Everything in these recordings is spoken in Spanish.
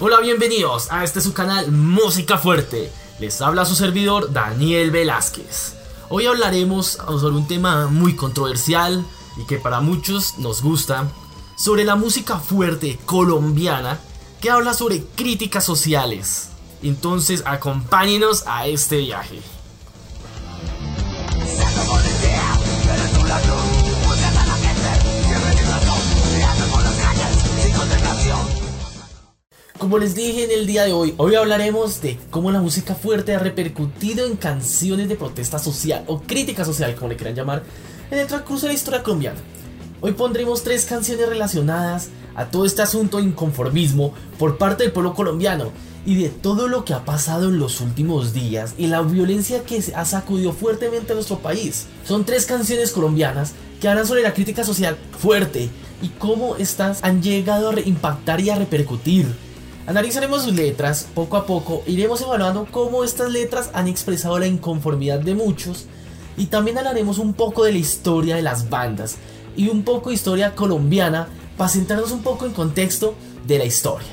Hola, bienvenidos a este su canal Música Fuerte. Les habla su servidor Daniel Velázquez. Hoy hablaremos sobre un tema muy controversial y que para muchos nos gusta, sobre la música fuerte colombiana que habla sobre críticas sociales. Entonces acompáñenos a este viaje. Como les dije en el día de hoy, hoy hablaremos de cómo la música fuerte ha repercutido en canciones de protesta social o crítica social, como le quieran llamar, en el transcurso de la historia colombiana. Hoy pondremos tres canciones relacionadas a todo este asunto de inconformismo por parte del pueblo colombiano y de todo lo que ha pasado en los últimos días y la violencia que ha sacudido fuertemente a nuestro país. Son tres canciones colombianas que hablan sobre la crítica social fuerte y cómo estas han llegado a impactar y a repercutir Analizaremos sus letras poco a poco, iremos evaluando cómo estas letras han expresado la inconformidad de muchos y también hablaremos un poco de la historia de las bandas y un poco de historia colombiana para centrarnos un poco en contexto de la historia.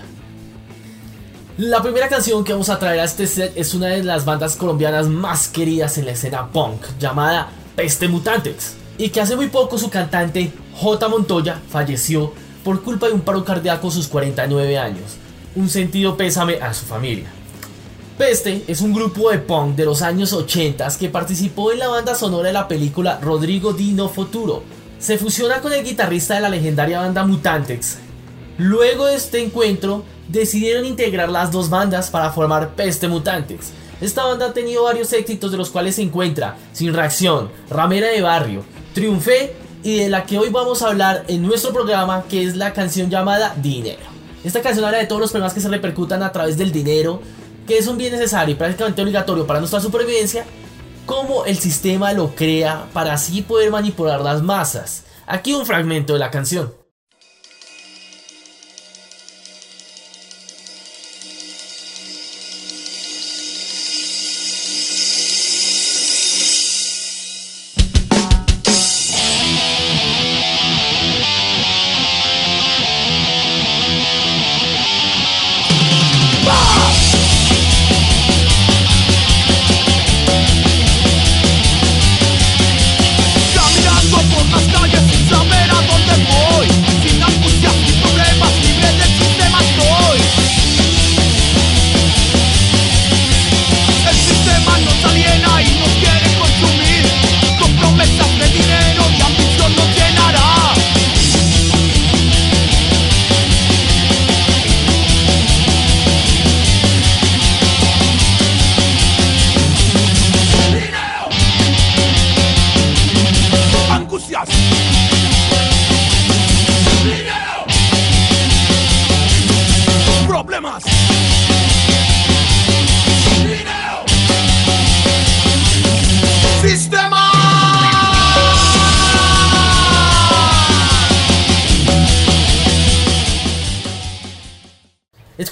La primera canción que vamos a traer a este set es una de las bandas colombianas más queridas en la escena punk, llamada Peste Mutantes, y que hace muy poco su cantante J. Montoya falleció por culpa de un paro cardíaco a sus 49 años un sentido pésame a su familia. Peste es un grupo de punk de los años 80 que participó en la banda sonora de la película Rodrigo Dino Futuro. Se fusiona con el guitarrista de la legendaria banda Mutantex. Luego de este encuentro, decidieron integrar las dos bandas para formar Peste Mutantex. Esta banda ha tenido varios éxitos de los cuales se encuentra Sin Reacción, Ramera de Barrio, Triunfé y de la que hoy vamos a hablar en nuestro programa que es la canción llamada Dinero. Esta canción habla de todos los problemas que se repercutan a través del dinero, que es un bien necesario y prácticamente obligatorio para nuestra supervivencia, cómo el sistema lo crea para así poder manipular las masas. Aquí un fragmento de la canción.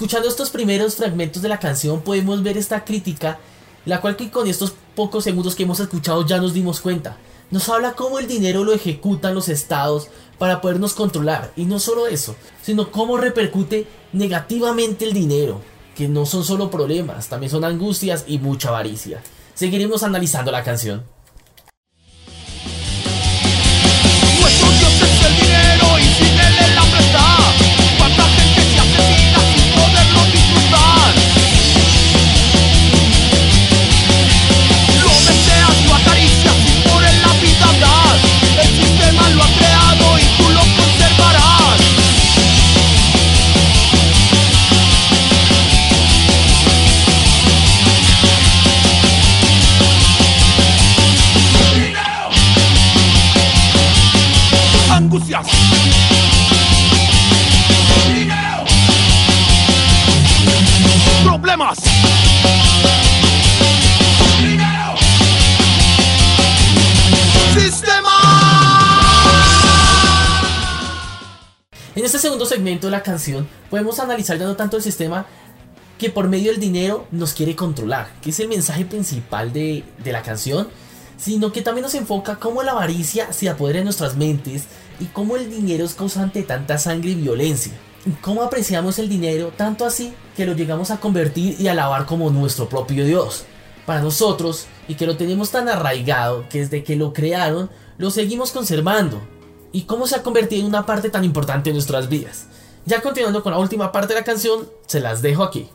Escuchando estos primeros fragmentos de la canción podemos ver esta crítica, la cual que con estos pocos segundos que hemos escuchado ya nos dimos cuenta. Nos habla cómo el dinero lo ejecutan los estados para podernos controlar. Y no solo eso, sino cómo repercute negativamente el dinero. Que no son solo problemas, también son angustias y mucha avaricia. Seguiremos analizando la canción. En este segundo segmento de la canción podemos analizar ya no tanto el sistema que por medio del dinero nos quiere controlar, que es el mensaje principal de, de la canción, sino que también nos enfoca cómo la avaricia se apodera de nuestras mentes y cómo el dinero es causante de tanta sangre y violencia. cómo apreciamos el dinero tanto así que lo llegamos a convertir y alabar como nuestro propio Dios. Para nosotros, y que lo tenemos tan arraigado que desde que lo crearon, lo seguimos conservando. Y cómo se ha convertido en una parte tan importante de nuestras vidas. Ya continuando con la última parte de la canción, se las dejo aquí.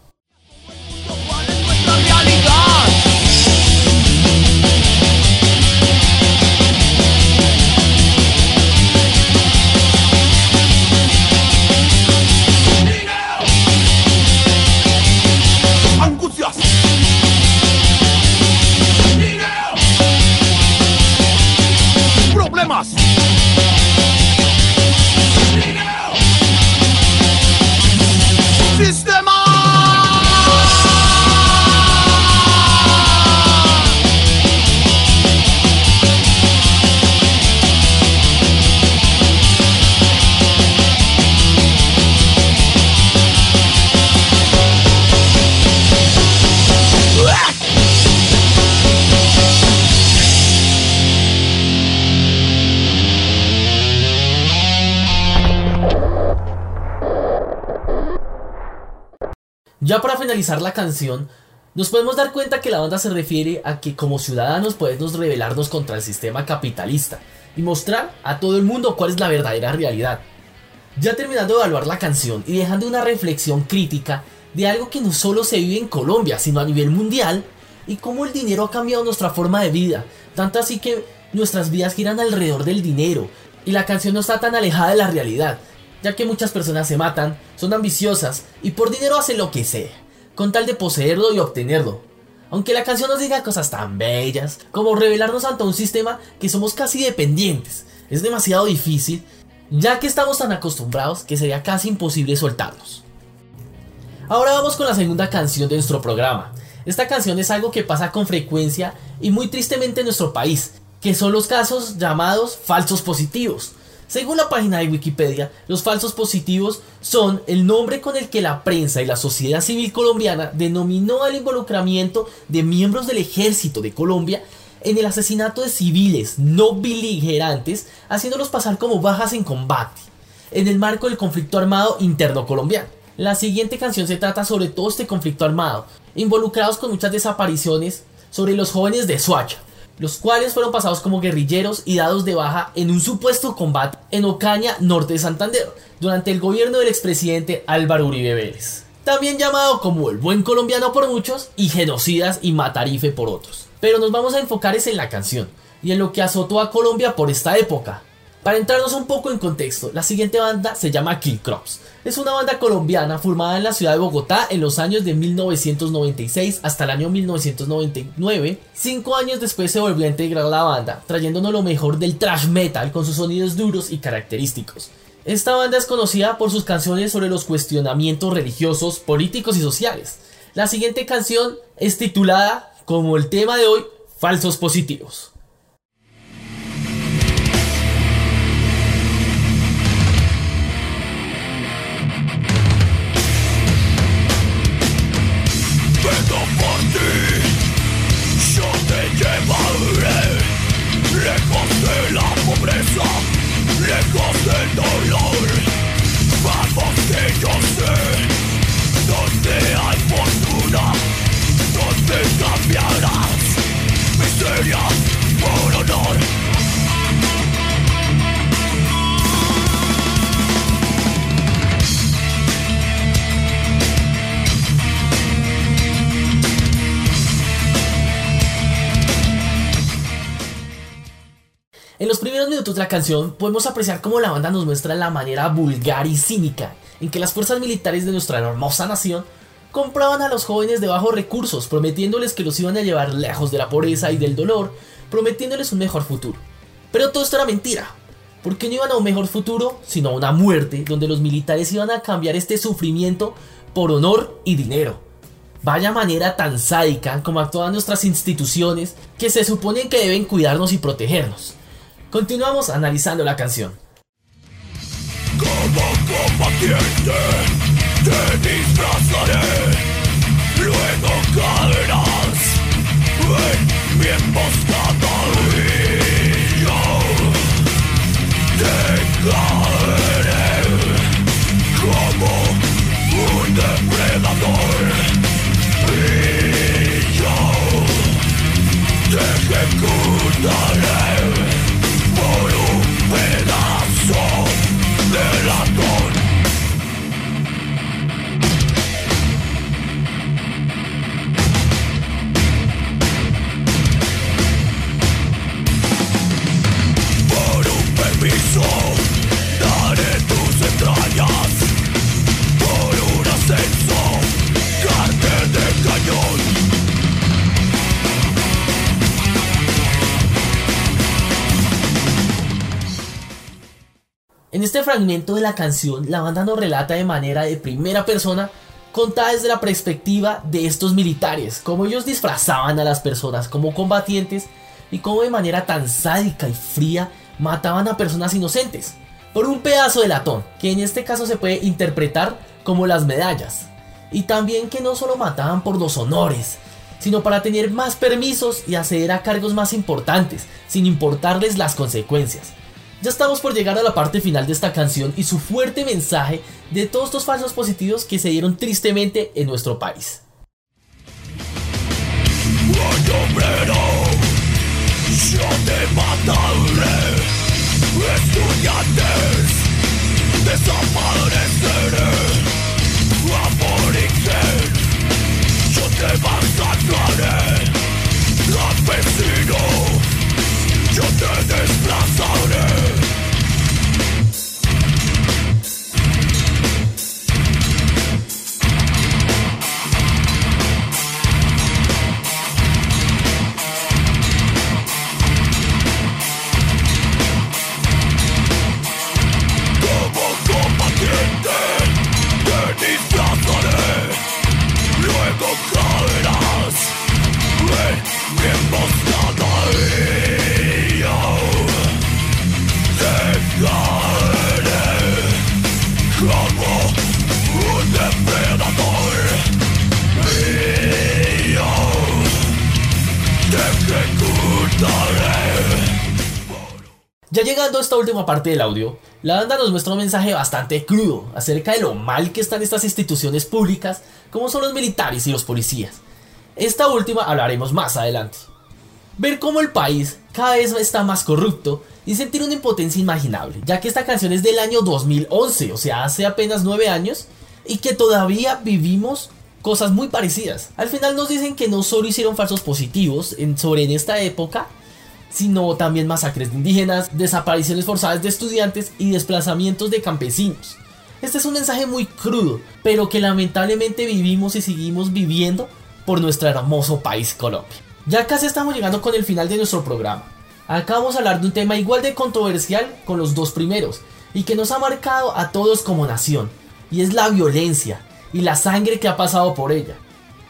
Ya para finalizar la canción, nos podemos dar cuenta que la banda se refiere a que como ciudadanos podemos rebelarnos contra el sistema capitalista y mostrar a todo el mundo cuál es la verdadera realidad. Ya terminando de evaluar la canción y dejando una reflexión crítica de algo que no solo se vive en Colombia, sino a nivel mundial, y cómo el dinero ha cambiado nuestra forma de vida, tanto así que nuestras vidas giran alrededor del dinero, y la canción no está tan alejada de la realidad, ya que muchas personas se matan, son ambiciosas y por dinero hacen lo que sea, con tal de poseerlo y obtenerlo. Aunque la canción nos diga cosas tan bellas como revelarnos ante un sistema que somos casi dependientes, es demasiado difícil, ya que estamos tan acostumbrados que sería casi imposible soltarnos. Ahora vamos con la segunda canción de nuestro programa. Esta canción es algo que pasa con frecuencia y muy tristemente en nuestro país, que son los casos llamados falsos positivos, según la página de Wikipedia, los falsos positivos son el nombre con el que la prensa y la sociedad civil colombiana denominó al involucramiento de miembros del ejército de Colombia en el asesinato de civiles no beligerantes, haciéndolos pasar como bajas en combate, en el marco del conflicto armado interno colombiano. La siguiente canción se trata sobre todo este conflicto armado, involucrados con muchas desapariciones sobre los jóvenes de Soacha, los cuales fueron pasados como guerrilleros y dados de baja en un supuesto combate en Ocaña, norte de Santander, durante el gobierno del expresidente Álvaro Uribe Vélez. También llamado como el buen colombiano por muchos y genocidas y matarife por otros. Pero nos vamos a enfocar en la canción y en lo que azotó a Colombia por esta época, para entrarnos un poco en contexto, la siguiente banda se llama Kill Crops. Es una banda colombiana formada en la ciudad de Bogotá en los años de 1996 hasta el año 1999. Cinco años después se volvió a integrar la banda, trayéndonos lo mejor del thrash metal con sus sonidos duros y característicos. Esta banda es conocida por sus canciones sobre los cuestionamientos religiosos, políticos y sociales. La siguiente canción es titulada, como el tema de hoy, Falsos Positivos. En la canción podemos apreciar cómo la banda nos muestra la manera vulgar y cínica en que las fuerzas militares de nuestra hermosa nación compraban a los jóvenes de bajos recursos, prometiéndoles que los iban a llevar lejos de la pobreza y del dolor, prometiéndoles un mejor futuro. Pero todo esto era mentira, porque no iban a un mejor futuro, sino a una muerte, donde los militares iban a cambiar este sufrimiento por honor y dinero. Vaya manera tan sádica como actúan nuestras instituciones que se suponen que deben cuidarnos y protegernos. Continuamos analizando la canción. Como combatiente te disfrazaré, luego caerás en mi emboscada y te caeré este fragmento de la canción, la banda nos relata de manera de primera persona, contada desde la perspectiva de estos militares, cómo ellos disfrazaban a las personas como combatientes y cómo de manera tan sádica y fría mataban a personas inocentes por un pedazo de latón, que en este caso se puede interpretar como las medallas. Y también que no solo mataban por los honores, sino para tener más permisos y acceder a cargos más importantes, sin importarles las consecuencias. Ya estamos por llegar a la parte final de esta canción y su fuerte mensaje de todos estos falsos positivos que se dieron tristemente en nuestro país. Yo te desplazaré a esta última parte del audio, la banda nos muestra un mensaje bastante crudo acerca de lo mal que están estas instituciones públicas como son los militares y los policías. Esta última hablaremos más adelante. Ver cómo el país cada vez está más corrupto y sentir una impotencia imaginable, ya que esta canción es del año 2011, o sea, hace apenas 9 años, y que todavía vivimos cosas muy parecidas. Al final nos dicen que no solo hicieron falsos positivos en, sobre en esta época, sino también masacres de indígenas, desapariciones forzadas de estudiantes y desplazamientos de campesinos. Este es un mensaje muy crudo, pero que lamentablemente vivimos y seguimos viviendo por nuestro hermoso país Colombia. Ya casi estamos llegando con el final de nuestro programa. Acá vamos a hablar de un tema igual de controversial con los dos primeros y que nos ha marcado a todos como nación, y es la violencia y la sangre que ha pasado por ella.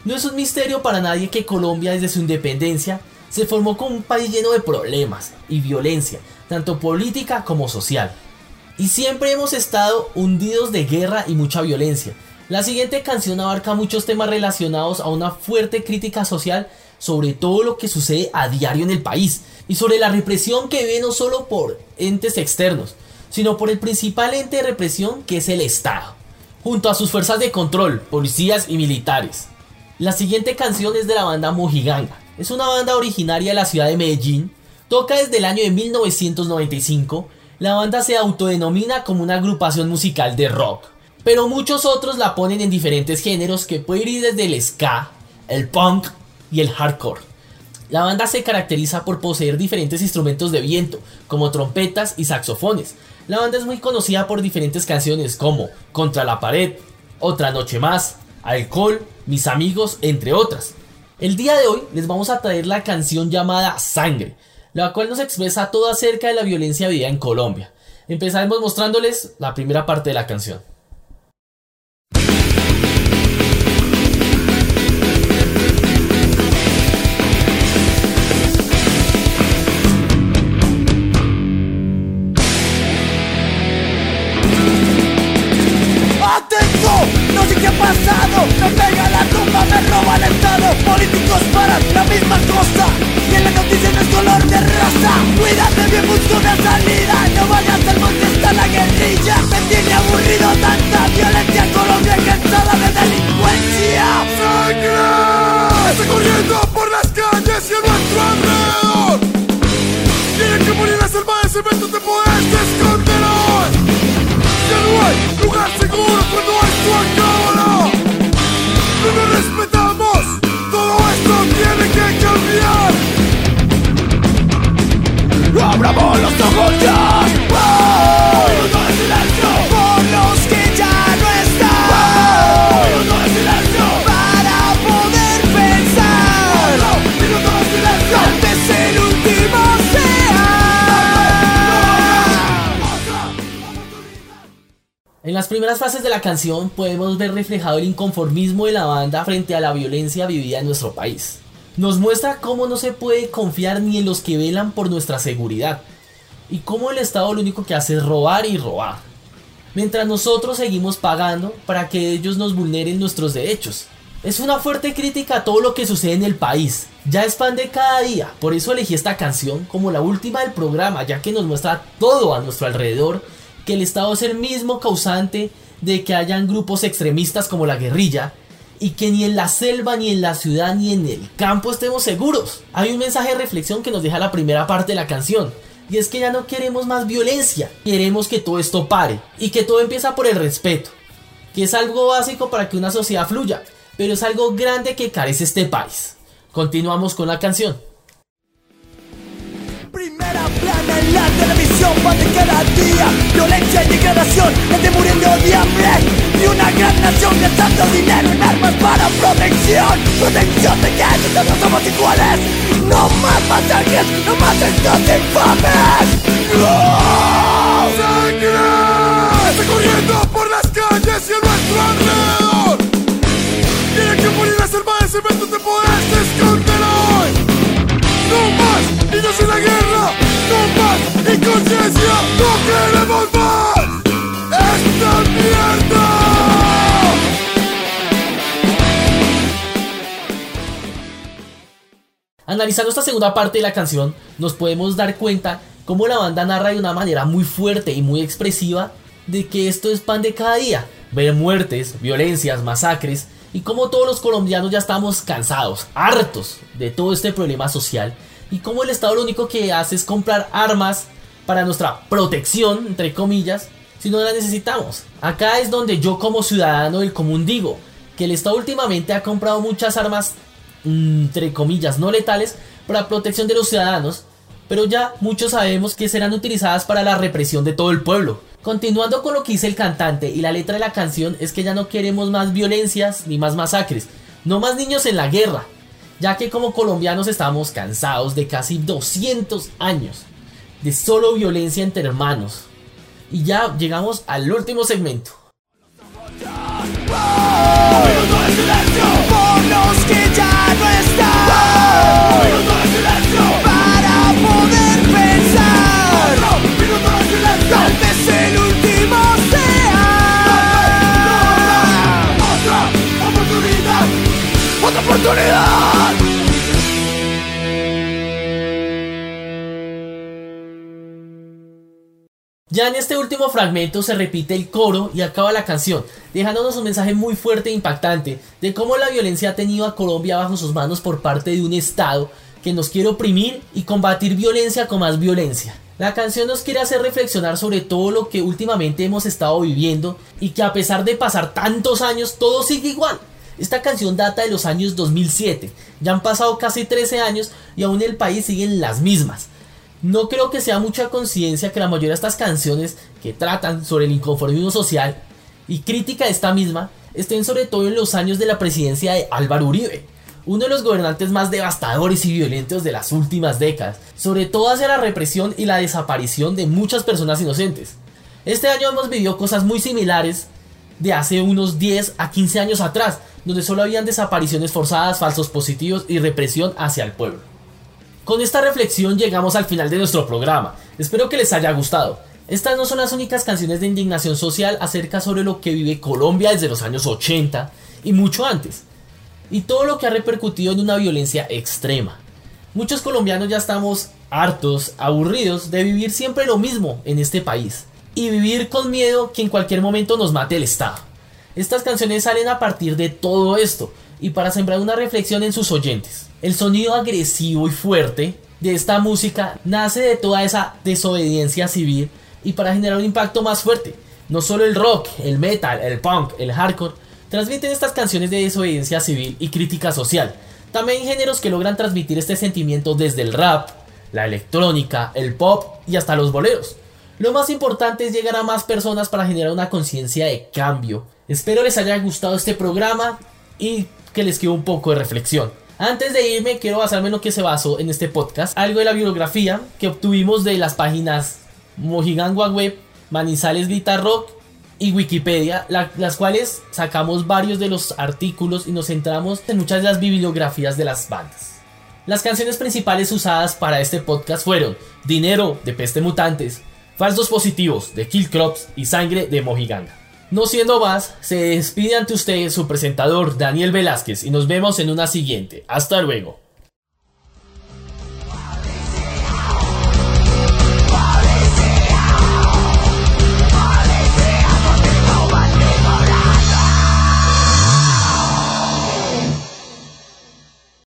No es un misterio para nadie que Colombia desde su independencia se formó como un país lleno de problemas y violencia, tanto política como social. Y siempre hemos estado hundidos de guerra y mucha violencia. La siguiente canción abarca muchos temas relacionados a una fuerte crítica social sobre todo lo que sucede a diario en el país y sobre la represión que vive no solo por entes externos, sino por el principal ente de represión que es el Estado, junto a sus fuerzas de control, policías y militares. La siguiente canción es de la banda Mojiganga, es una banda originaria de la ciudad de Medellín, toca desde el año de 1995, la banda se autodenomina como una agrupación musical de rock, pero muchos otros la ponen en diferentes géneros que pueden ir desde el ska, el punk y el hardcore. La banda se caracteriza por poseer diferentes instrumentos de viento, como trompetas y saxofones. La banda es muy conocida por diferentes canciones como Contra la pared, Otra noche más, Alcohol, Mis amigos, entre otras. El día de hoy les vamos a traer la canción llamada Sangre, la cual nos expresa todo acerca de la violencia vivida en Colombia. Empezaremos mostrándoles la primera parte de la canción. Primeras fases de la canción podemos ver reflejado el inconformismo de la banda frente a la violencia vivida en nuestro país. Nos muestra cómo no se puede confiar ni en los que velan por nuestra seguridad y cómo el Estado lo único que hace es robar y robar. Mientras nosotros seguimos pagando para que ellos nos vulneren nuestros derechos. Es una fuerte crítica a todo lo que sucede en el país. Ya es fan de cada día, por eso elegí esta canción como la última del programa, ya que nos muestra todo a nuestro alrededor, que el Estado es el mismo causante de que hayan grupos extremistas como la guerrilla, y que ni en la selva, ni en la ciudad, ni en el campo estemos seguros. Hay un mensaje de reflexión que nos deja la primera parte de la canción. Y es que ya no queremos más violencia, queremos que todo esto pare y que todo empieza por el respeto, que es algo básico para que una sociedad fluya, pero es algo grande que carece este país. Continuamos con la canción. Primera plana en la televisión, gastando dinero en armas para protección. Protección de que todos somos iguales. No más masacres, no más estos infames. ¡Sangre! Está corriendo por las calles y en nuestro alrededor. Tiene que morir las armas de cemento te podés esconder hoy. No más niños en la guerra. No más inconsciencia No queremos más Analizando esta segunda parte de la canción, nos podemos dar cuenta cómo la banda narra de una manera muy fuerte y muy expresiva de que esto es pan de cada día, ver muertes, violencias, masacres y cómo todos los colombianos ya estamos cansados, hartos de todo este problema social y cómo el Estado lo único que hace es comprar armas para nuestra protección, entre comillas, si no la necesitamos. Acá es donde yo como ciudadano del común digo que el Estado últimamente ha comprado muchas armas entre comillas, no letales para protección de los ciudadanos, pero ya muchos sabemos que serán utilizadas para la represión de todo el pueblo. Continuando con lo que dice el cantante y la letra de la canción es que ya no queremos más violencias ni más masacres, no más niños en la guerra, ya que como colombianos estamos cansados de casi 200 años de solo violencia entre hermanos. Y ya llegamos al último segmento. Ya en este último fragmento se repite el coro y acaba la canción, dejándonos un mensaje muy fuerte e impactante de cómo la violencia ha tenido a Colombia bajo sus manos por parte de un Estado que nos quiere oprimir y combatir violencia con más violencia. La canción nos quiere hacer reflexionar sobre todo lo que últimamente hemos estado viviendo y que a pesar de pasar tantos años todo sigue igual. Esta canción data de los años 2007, ya han pasado casi 13 años y aún el país siguen las mismas. No creo que sea mucha conciencia que la mayoría de estas canciones que tratan sobre el inconformismo social y crítica de esta misma estén sobre todo en los años de la presidencia de Álvaro Uribe, uno de los gobernantes más devastadores y violentos de las últimas décadas, sobre todo hacia la represión y la desaparición de muchas personas inocentes. Este año hemos vivido cosas muy similares de hace unos 10 a 15 años atrás, donde solo habían desapariciones forzadas, falsos positivos y represión hacia el pueblo. Con esta reflexión llegamos al final de nuestro programa. Espero que les haya gustado. Estas no son las únicas canciones de indignación social acerca sobre lo que vive Colombia desde los años 80 y mucho antes. Y todo lo que ha repercutido en una violencia extrema. Muchos colombianos ya estamos hartos, aburridos de vivir siempre lo mismo en este país. Y vivir con miedo que en cualquier momento nos mate el Estado. Estas canciones salen a partir de todo esto y para sembrar una reflexión en sus oyentes. El sonido agresivo y fuerte de esta música nace de toda esa desobediencia civil y para generar un impacto más fuerte. No solo el rock, el metal, el punk, el hardcore transmiten estas canciones de desobediencia civil y crítica social. También géneros que logran transmitir este sentimiento desde el rap, la electrónica, el pop y hasta los boleros. Lo más importante es llegar a más personas para generar una conciencia de cambio. Espero les haya gustado este programa y que les quede un poco de reflexión. Antes de irme, quiero basarme en lo que se basó en este podcast, algo de la bibliografía que obtuvimos de las páginas Mojigangua Web, Manizales Guitar Rock y Wikipedia, las cuales sacamos varios de los artículos y nos centramos en muchas de las bibliografías de las bandas. Las canciones principales usadas para este podcast fueron Dinero de Peste Mutantes, Falsos Positivos de Kill Crops y Sangre de Mojiganga. No siendo más, se despide ante ustedes su presentador Daniel Velázquez y nos vemos en una siguiente. Hasta luego.